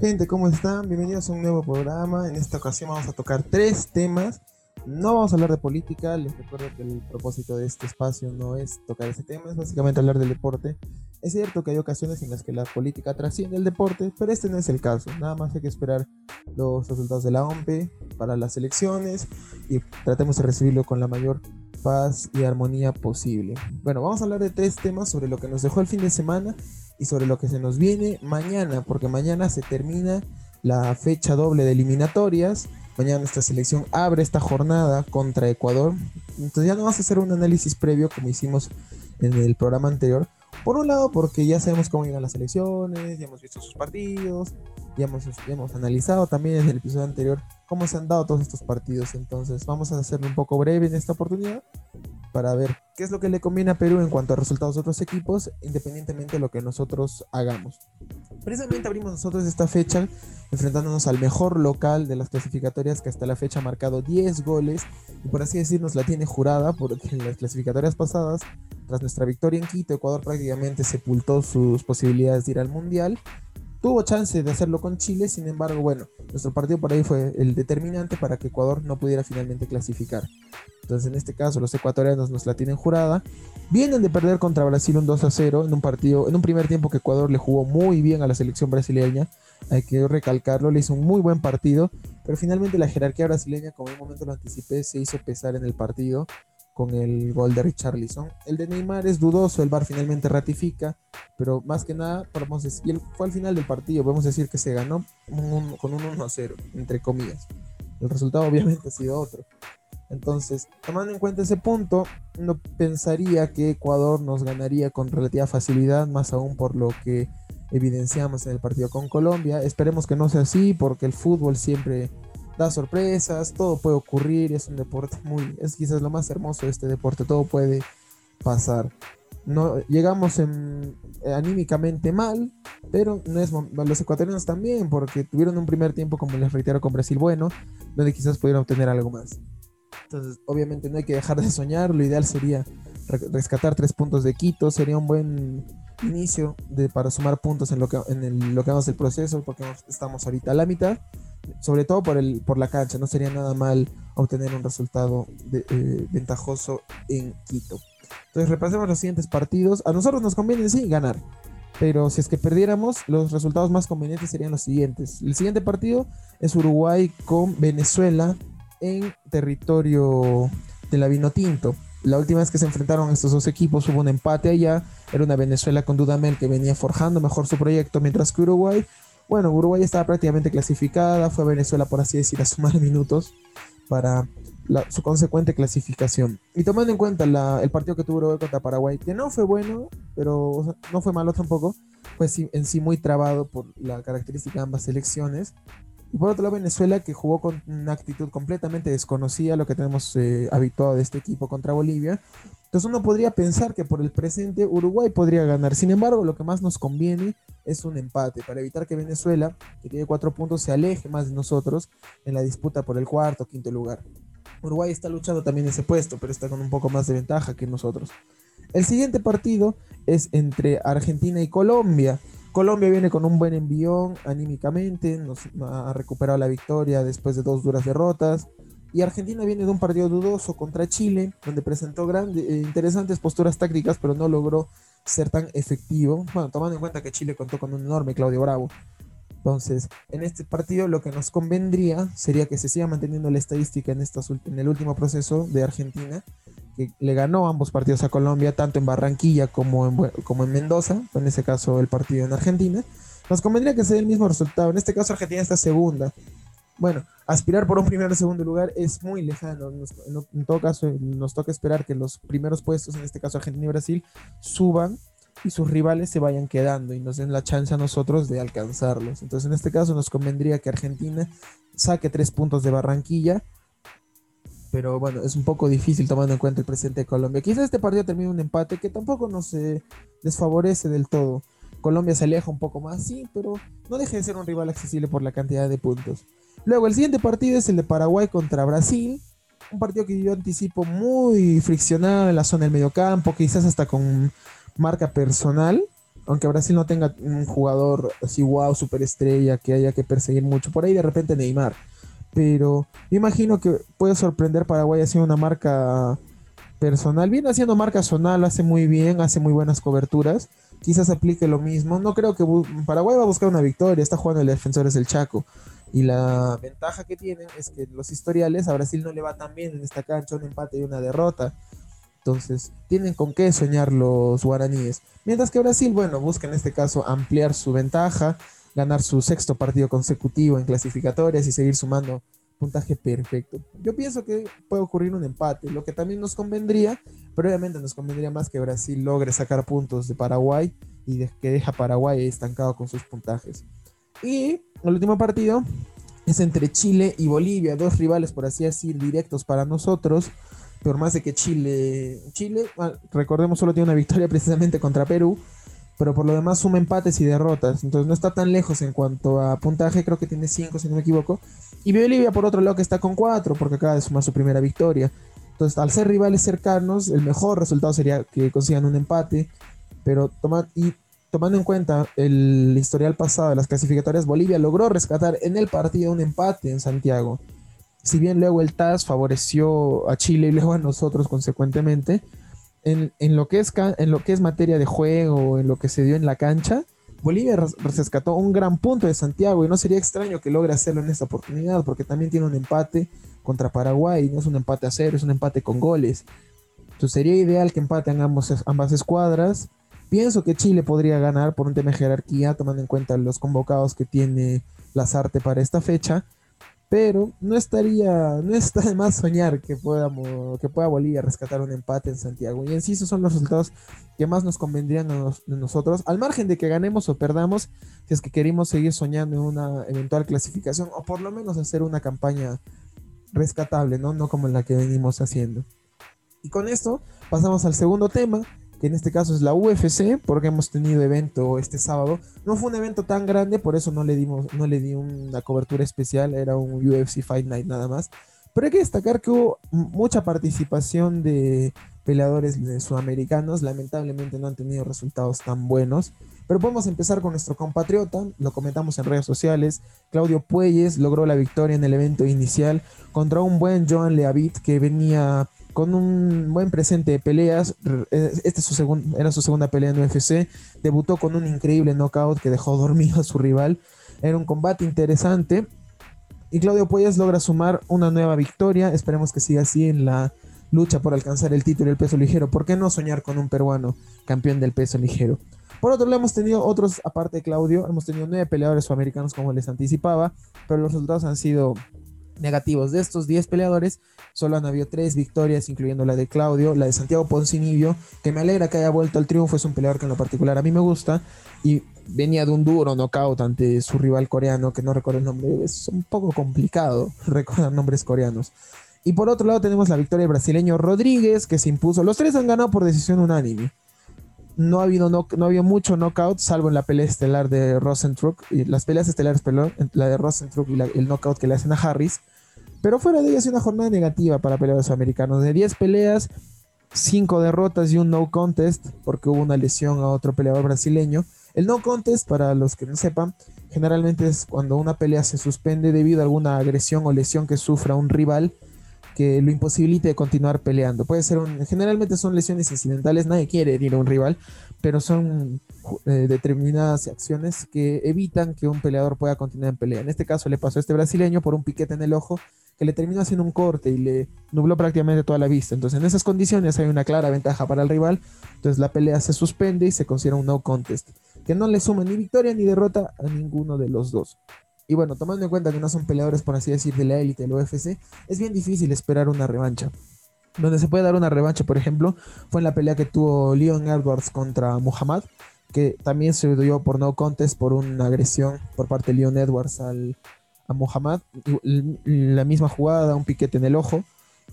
Gente, ¿cómo están? Bienvenidos a un nuevo programa. En esta ocasión vamos a tocar tres temas. No vamos a hablar de política, les recuerdo que el propósito de este espacio no es tocar ese tema, es básicamente hablar del deporte. Es cierto que hay ocasiones en las que la política trasciende el deporte, pero este no es el caso. Nada más hay que esperar los resultados de la OMP para las elecciones y tratemos de recibirlo con la mayor paz y armonía posible. Bueno, vamos a hablar de tres temas sobre lo que nos dejó el fin de semana y sobre lo que se nos viene mañana, porque mañana se termina la fecha doble de eliminatorias. Mañana nuestra selección abre esta jornada contra Ecuador. Entonces ya no vamos a hacer un análisis previo como hicimos en el programa anterior. Por un lado, porque ya sabemos cómo llegan las elecciones, ya hemos visto sus partidos, ya hemos, ya hemos analizado también en el episodio anterior cómo se han dado todos estos partidos. Entonces vamos a hacerlo un poco breve en esta oportunidad para ver qué es lo que le conviene a Perú en cuanto a resultados de otros equipos, independientemente de lo que nosotros hagamos. Precisamente abrimos nosotros esta fecha enfrentándonos al mejor local de las clasificatorias que hasta la fecha ha marcado 10 goles y por así decirnos la tiene jurada porque en las clasificatorias pasadas, tras nuestra victoria en Quito, Ecuador prácticamente sepultó sus posibilidades de ir al Mundial Tuvo chance de hacerlo con Chile, sin embargo, bueno, nuestro partido por ahí fue el determinante para que Ecuador no pudiera finalmente clasificar. Entonces, en este caso, los ecuatorianos nos la tienen jurada. Vienen de perder contra Brasil un 2 a 0 en un partido, en un primer tiempo que Ecuador le jugó muy bien a la selección brasileña. Hay que recalcarlo, le hizo un muy buen partido, pero finalmente la jerarquía brasileña, como en un momento lo anticipé, se hizo pesar en el partido con el gol de Richarlison. El de Neymar es dudoso, el VAR finalmente ratifica, pero más que nada, podemos decir, fue al final del partido, podemos decir que se ganó con un 1-0, entre comillas. El resultado obviamente ha sido otro. Entonces, tomando en cuenta ese punto, no pensaría que Ecuador nos ganaría con relativa facilidad, más aún por lo que evidenciamos en el partido con Colombia. Esperemos que no sea así, porque el fútbol siempre da sorpresas, todo puede ocurrir, es un deporte muy, es quizás lo más hermoso de este deporte, todo puede pasar. No, llegamos en, eh, anímicamente mal, pero no es los ecuatorianos también, porque tuvieron un primer tiempo, como les reitero, con Brasil bueno, donde quizás pudieran obtener algo más. Entonces, obviamente no hay que dejar de soñar, lo ideal sería rescatar tres puntos de Quito, sería un buen inicio de, para sumar puntos en lo que, en lo que vamos del proceso, porque estamos ahorita a la mitad sobre todo por, el, por la cancha, no sería nada mal obtener un resultado eh, ventajoso en Quito. Entonces repasemos los siguientes partidos. A nosotros nos conviene sí ganar, pero si es que perdiéramos, los resultados más convenientes serían los siguientes. El siguiente partido es Uruguay con Venezuela en territorio de la Vinotinto. La última vez que se enfrentaron estos dos equipos hubo un empate allá. Era una Venezuela con Dudamel que venía forjando mejor su proyecto, mientras que Uruguay bueno, Uruguay estaba prácticamente clasificada, fue a Venezuela, por así decir, a sumar minutos para su consecuente clasificación. Y tomando en cuenta el partido que tuvo Uruguay contra Paraguay, que no fue bueno, pero no fue malo tampoco, fue en sí muy trabado por la característica de ambas selecciones. Y por otro lado, Venezuela, que jugó con una actitud completamente desconocida, lo que tenemos eh, habituado de este equipo contra Bolivia, entonces uno podría pensar que por el presente Uruguay podría ganar. Sin embargo, lo que más nos conviene es un empate para evitar que Venezuela, que tiene cuatro puntos, se aleje más de nosotros en la disputa por el cuarto o quinto lugar. Uruguay está luchando también ese puesto, pero está con un poco más de ventaja que nosotros. El siguiente partido es entre Argentina y Colombia. Colombia viene con un buen envión anímicamente, nos ha recuperado la victoria después de dos duras derrotas. Y Argentina viene de un partido dudoso contra Chile, donde presentó grandes, eh, interesantes posturas tácticas, pero no logró ser tan efectivo. Bueno, tomando en cuenta que Chile contó con un enorme Claudio Bravo. Entonces, en este partido lo que nos convendría sería que se siga manteniendo la estadística en, en el último proceso de Argentina, que le ganó ambos partidos a Colombia, tanto en Barranquilla como en, como en Mendoza, en ese caso el partido en Argentina. Nos convendría que se dé el mismo resultado. En este caso Argentina está segunda. Bueno, aspirar por un primer o segundo lugar es muy lejano. en, todo caso, nos toca esperar que los primeros puestos, en este caso Argentina y Brasil, suban y sus rivales se vayan quedando y nos den la chance a nosotros de alcanzarlos. Entonces, en este caso, nos convendría que Argentina saque tres puntos de Barranquilla. Pero bueno, es un poco difícil tomando en cuenta el presente de Colombia. Quizás este partido termine un empate que tampoco nos desfavorece del todo. Colombia se aleja un poco más, sí, pero no deje de ser un rival accesible por la cantidad de puntos. Luego, el siguiente partido es el de Paraguay contra Brasil. Un partido que yo anticipo muy friccionado en la zona del mediocampo, quizás hasta con marca personal. aunque Brasil no tenga un jugador así wow, superestrella, que haya que perseguir mucho, por ahí de repente Neymar. Pero me imagino que puede sorprender Paraguay haciendo una marca personal. Viene haciendo marca zonal, hace muy bien, hace muy buenas coberturas. Quizás aplique lo mismo. No creo que Paraguay va a buscar una victoria. Está jugando el Defensores del Chaco. Y la ventaja que tienen es que los historiales a Brasil no le va tan bien en esta cancha, un empate y una derrota. Entonces, tienen con qué soñar los guaraníes. Mientras que Brasil, bueno, busca en este caso ampliar su ventaja, ganar su sexto partido consecutivo en clasificatorias y seguir sumando puntaje perfecto. Yo pienso que puede ocurrir un empate, lo que también nos convendría, pero obviamente nos convendría más que Brasil logre sacar puntos de Paraguay y que deja Paraguay estancado con sus puntajes. Y el último partido es entre Chile y Bolivia, dos rivales por así decir directos para nosotros. Por más de que Chile, Chile, ah, recordemos, solo tiene una victoria precisamente contra Perú, pero por lo demás suma empates y derrotas. Entonces no está tan lejos en cuanto a puntaje, creo que tiene 5 si no me equivoco. Y Bolivia por otro lado que está con 4 porque acaba de sumar su primera victoria. Entonces al ser rivales cercanos, el mejor resultado sería que consigan un empate. Pero toma, y tomando en cuenta el historial pasado de las clasificatorias, Bolivia logró rescatar en el partido un empate en Santiago si bien luego el TAS favoreció a Chile y luego a nosotros consecuentemente, en, lo que es, en lo que es materia de juego, en lo que se dio en la cancha, Bolivia rescató un gran punto de Santiago y no sería extraño que logre hacerlo en esta oportunidad porque también tiene un empate contra Paraguay, no es un empate a cero, es un empate con goles. Entonces sería ideal que empaten ambas escuadras. Pienso que Chile podría ganar por un tema de jerarquía, tomando en cuenta los convocados que tiene Lazarte para esta fecha pero no estaría, no está de más soñar que, podamos, que pueda Bolivia rescatar un empate en Santiago. Y en sí esos son los resultados que más nos convendrían a, nosotros, al margen de que ganemos o perdamos, si es que queremos seguir soñando en una eventual clasificación o por lo menos hacer una campaña rescatable, ¿no? No como la que venimos haciendo. Y con esto pasamos al segundo tema, que en este caso es la UFC, porque hemos tenido evento este sábado. No fue un evento tan grande, por eso no le dimos, no le di una cobertura especial, era un UFC Fight Night nada más. Pero hay que destacar que hubo mucha participación de peleadores sudamericanos, lamentablemente no han tenido resultados tan buenos. Pero podemos empezar con nuestro compatriota, lo comentamos en redes sociales. Claudio Puelles logró la victoria en el evento inicial contra un buen Joan Leavitt que venía con un buen presente de peleas. Este su era su segunda pelea en UFC. Debutó con un increíble knockout que dejó dormido a su rival. Era un combate interesante. Y Claudio Puelles logra sumar una nueva victoria. Esperemos que siga así en la lucha por alcanzar el título del peso ligero. ¿Por qué no soñar con un peruano campeón del peso ligero? Por otro lado, hemos tenido otros, aparte de Claudio, hemos tenido nueve peleadores sudamericanos como les anticipaba, pero los resultados han sido negativos. De estos 10 peleadores, solo han habido 3 victorias, incluyendo la de Claudio, la de Santiago Poncinibio, que me alegra que haya vuelto al triunfo, es un peleador que en lo particular a mí me gusta, y venía de un duro knockout ante su rival coreano, que no recuerdo el nombre, es un poco complicado recordar nombres coreanos. Y por otro lado tenemos la victoria del brasileño Rodríguez, que se impuso. Los tres han ganado por decisión unánime. No ha habido, no, no mucho knockout, salvo en la pelea estelar de Rosentruck, y las peleas estelares, la de Rosentruck y el knockout que le hacen a Harris. Pero fuera de ella es una jornada negativa para peleadores americanos. De 10 peleas, 5 derrotas y un no contest, porque hubo una lesión a otro peleador brasileño. El no contest, para los que no sepan, generalmente es cuando una pelea se suspende debido a alguna agresión o lesión que sufra un rival que lo imposibilite de continuar peleando. Puede ser un, generalmente son lesiones incidentales, nadie quiere herir a un rival, pero son eh, determinadas acciones que evitan que un peleador pueda continuar en pelea. En este caso le pasó a este brasileño por un piquete en el ojo que le terminó haciendo un corte y le nubló prácticamente toda la vista. Entonces, en esas condiciones hay una clara ventaja para el rival. Entonces, la pelea se suspende y se considera un no contest, que no le suma ni victoria ni derrota a ninguno de los dos. Y bueno, tomando en cuenta que no son peleadores, por así decir, de la élite del UFC, es bien difícil esperar una revancha. Donde se puede dar una revancha, por ejemplo, fue en la pelea que tuvo Leon Edwards contra Muhammad, que también se dio por no contest por una agresión por parte de Leon Edwards al, a Muhammad, la misma jugada, un piquete en el ojo,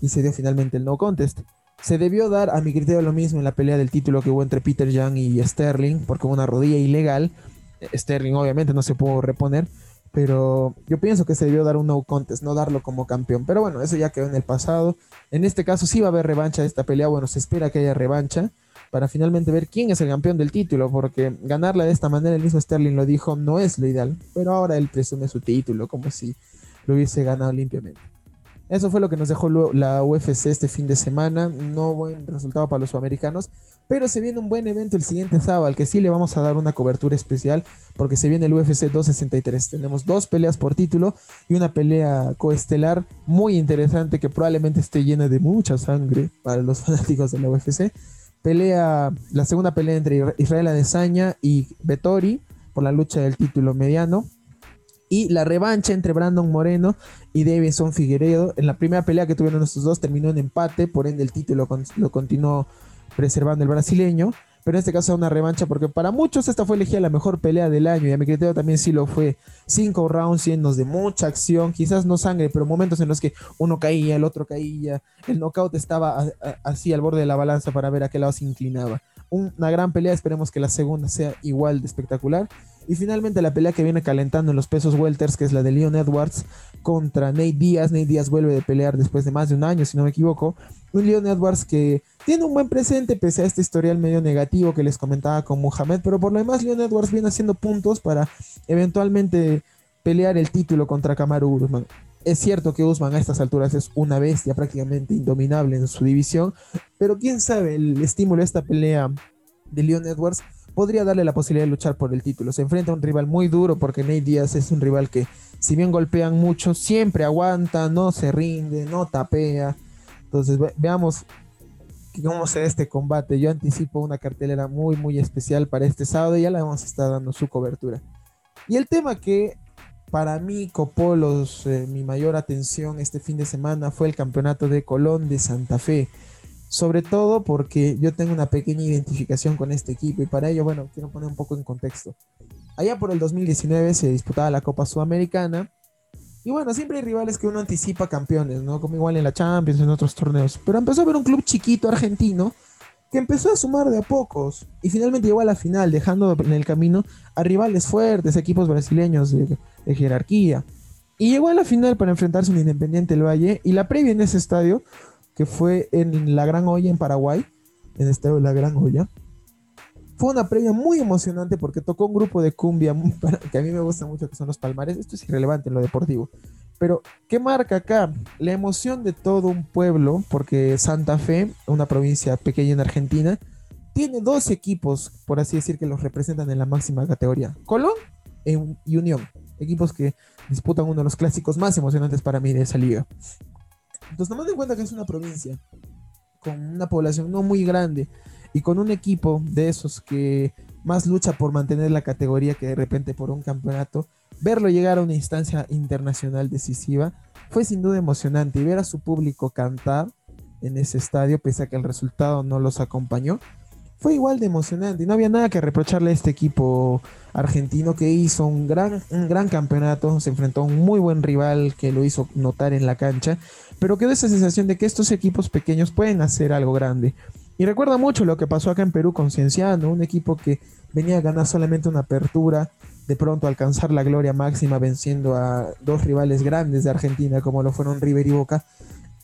y se dio finalmente el no contest. Se debió dar, a mi criterio, lo mismo en la pelea del título que hubo entre Peter Young y Sterling, porque hubo una rodilla ilegal. Sterling obviamente no se pudo reponer, pero yo pienso que se debió dar un no contest, no darlo como campeón. Pero bueno, eso ya quedó en el pasado. En este caso sí va a haber revancha de esta pelea, bueno, se espera que haya revancha, para finalmente ver quién es el campeón del título, porque ganarla de esta manera, el mismo Sterling lo dijo, no es lo ideal, pero ahora él presume su título como si lo hubiese ganado limpiamente. Eso fue lo que nos dejó la UFC este fin de semana. No buen resultado para los sudamericanos, pero se viene un buen evento el siguiente sábado, al que sí le vamos a dar una cobertura especial, porque se viene el UFC 263. Tenemos dos peleas por título y una pelea coestelar muy interesante que probablemente esté llena de mucha sangre para los fanáticos de la UFC. Pelea, la segunda pelea entre Israel Adesanya y Vettori por la lucha del título mediano. Y la revancha entre Brandon Moreno y Davidson Figueredo. En la primera pelea que tuvieron estos dos terminó en empate, por ende el título lo continuó preservando el brasileño. Pero en este caso una revancha porque para muchos esta fue elegida la mejor pelea del año y a mi criterio también sí lo fue. Cinco rounds llenos de mucha acción, quizás no sangre, pero momentos en los que uno caía, el otro caía. El knockout estaba así al borde de la balanza para ver a qué lado se inclinaba. Una gran pelea, esperemos que la segunda sea igual de espectacular. Y finalmente la pelea que viene calentando en los pesos welters, que es la de Leon Edwards contra Nate Díaz. Nate Díaz vuelve de pelear después de más de un año, si no me equivoco. Un Leon Edwards que tiene un buen presente pese a este historial medio negativo que les comentaba con Muhammad. Pero por lo demás, Leon Edwards viene haciendo puntos para eventualmente pelear el título contra Kamaru Usman. Es cierto que Usman a estas alturas es una bestia prácticamente indominable en su división, pero quién sabe, el estímulo de esta pelea de Leon Edwards podría darle la posibilidad de luchar por el título. Se enfrenta a un rival muy duro porque Nate Díaz es un rival que, si bien golpean mucho, siempre aguanta, no se rinde, no tapea. Entonces, veamos cómo se este combate. Yo anticipo una cartelera muy, muy especial para este sábado y ya la vamos a estar dando su cobertura. Y el tema que para mí copó los, eh, mi mayor atención este fin de semana fue el campeonato de Colón de Santa Fe sobre todo porque yo tengo una pequeña identificación con este equipo y para ello, bueno, quiero poner un poco en contexto. Allá por el 2019 se disputaba la Copa Sudamericana y bueno, siempre hay rivales que uno anticipa campeones, ¿no? Como igual en la Champions, en otros torneos. Pero empezó a ver un club chiquito argentino que empezó a sumar de a pocos y finalmente llegó a la final, dejando en el camino a rivales fuertes, equipos brasileños de, de jerarquía. Y llegó a la final para enfrentarse a un Independiente del Valle y la previa en ese estadio que fue en La Gran Olla en Paraguay, en el estadio de La Gran Olla. Fue una previa muy emocionante porque tocó un grupo de cumbia que a mí me gusta mucho, que son los Palmares. Esto es irrelevante en lo deportivo. Pero, ¿qué marca acá? La emoción de todo un pueblo, porque Santa Fe, una provincia pequeña en Argentina, tiene dos equipos, por así decir, que los representan en la máxima categoría. Colón y Unión. Equipos que disputan uno de los clásicos más emocionantes para mí de esa liga. Entonces, tomando en cuenta que es una provincia con una población no muy grande y con un equipo de esos que más lucha por mantener la categoría que de repente por un campeonato, verlo llegar a una instancia internacional decisiva fue sin duda emocionante y ver a su público cantar en ese estadio, pese a que el resultado no los acompañó, fue igual de emocionante no había nada que reprocharle a este equipo argentino que hizo un gran, un gran campeonato, se enfrentó a un muy buen rival que lo hizo notar en la cancha, pero quedó esa sensación de que estos equipos pequeños pueden hacer algo grande. Y recuerda mucho lo que pasó acá en Perú con Cienciano, un equipo que venía a ganar solamente una apertura, de pronto alcanzar la gloria máxima venciendo a dos rivales grandes de Argentina como lo fueron River y Boca,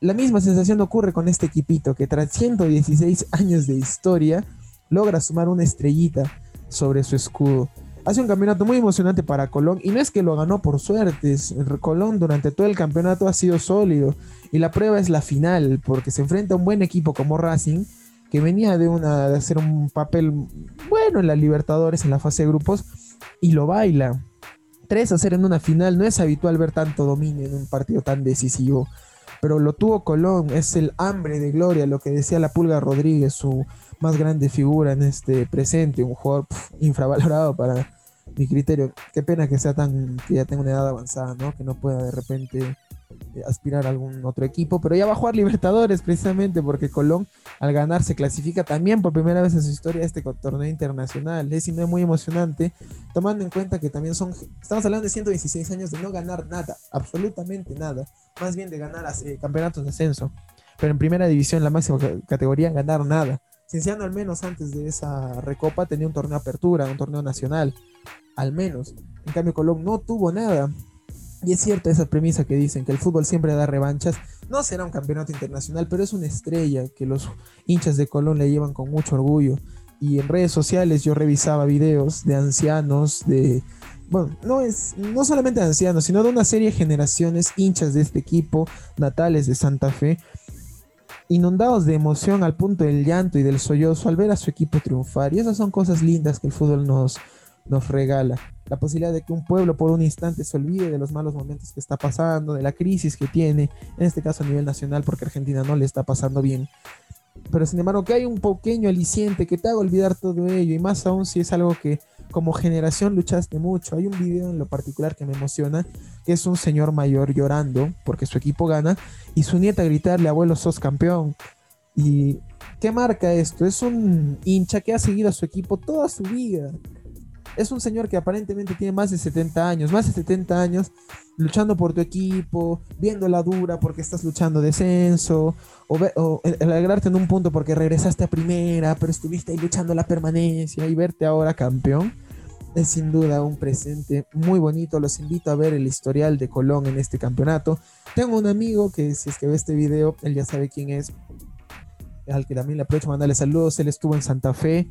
la misma sensación ocurre con este equipito que tras 116 años de historia logra sumar una estrellita sobre su escudo. Hace un campeonato muy emocionante para Colón y no es que lo ganó por suerte, Colón durante todo el campeonato ha sido sólido y la prueba es la final porque se enfrenta a un buen equipo como Racing que venía de, una, hacer un papel bueno en la Libertadores en la fase de grupos y lo baila. 3 a 0 en una final no es habitual ver tanto dominio en un partido tan decisivo pero lo tuvo Colón, es el hambre de gloria, lo que decía la Pulga Rodríguez, su más grande figura en este presente, un jugador infravalorado para mi criterio. Qué pena que sea tan, que ya tenga una edad avanzada, ¿no? Que no pueda de repente aspirar a algún otro equipo, pero ya va a jugar Libertadores precisamente porque Colón al ganar se clasifica también por primera vez en su historia este torneo internacional. Es muy emocionante, tomando en cuenta que también son, estamos hablando de 116 años de no ganar nada, absolutamente nada, más bien de ganar eh, campeonatos de ascenso, pero en primera división, la máxima categoría, ganar nada. Cienciano al menos antes de esa recopa tenía un torneo apertura, un torneo nacional, al menos. En cambio Colón no tuvo nada Y es cierta esa premisa que dicen que el fútbol siempre da revanchas. No será un campeonato internacional, pero es una estrella que los hinchas de Colón le llevan con mucho orgullo. Y en redes sociales yo revisaba videos de ancianos, de... Bueno, no es no solamente de ancianos, sino de una serie de generaciones hinchas de este equipo, natales de Santa Fe, inundados de emoción al punto del llanto y del sollozo al ver a su equipo triunfar. Y esas son cosas lindas que el fútbol nos, nos regala. La posibilidad de que un pueblo por un instante se olvide de los malos momentos que está pasando, de la crisis que tiene, en este caso a nivel nacional, porque Argentina no le está pasando bien. Pero sin embargo, que hay un pequeño aliciente que te haga olvidar todo ello, y más aún si es algo que como generación luchaste mucho. Hay un video en lo particular que me emociona, que es un señor mayor llorando porque su equipo gana, y su nieta gritarle, abuelo, sos campeón. ¿Y qué marca esto? Es un hincha que ha seguido a su equipo toda su vida es un señor que aparentemente tiene más de 70 años, más de 70 años luchando por tu equipo, viendo la dura porque estás luchando descenso, o, alegrarte en un punto porque regresaste a primera, pero estuviste ahí luchando la permanencia y verte ahora campeón. Es sin duda un presente muy bonito. Los invito a ver el historial de Colón en este campeonato. Tengo un amigo que, si es que ve este video, él ya sabe quién es, al que también le aprovecho mandarle saludos. Él estuvo en Santa Fe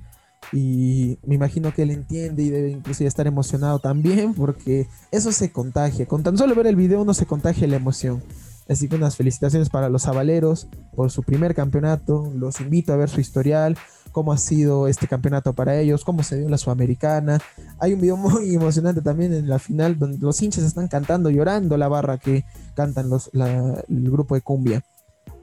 y me imagino que él entiende y debe inclusive estar emocionado también porque eso se contagia. Con tan solo ver el video uno se contagia la emoción. Así que unas felicitaciones para los avaleros por su primer campeonato. Los invito a ver su historial, cómo ha sido este campeonato para ellos, cómo se dio la Sudamericana. Hay un video muy emocionante también en la final donde los hinchas están cantando, llorando la barra que cantan los, el grupo de cumbia.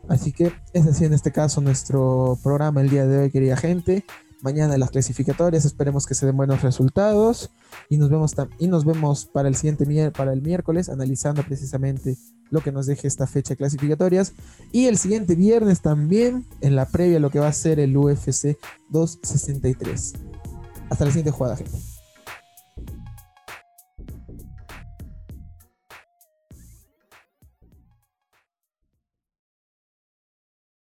Así que es así en este caso nuestro programa el día de hoy, querida gente mañana las clasificatorias. Esperemos que se den buenos resultados y nos vemos y nos vemos para el siguiente para el miércoles analizando precisamente lo que nos deje esta fecha de clasificatorias y el siguiente viernes también en la previa lo que va a ser el UFC 263. Hasta la siguiente jugada, gente.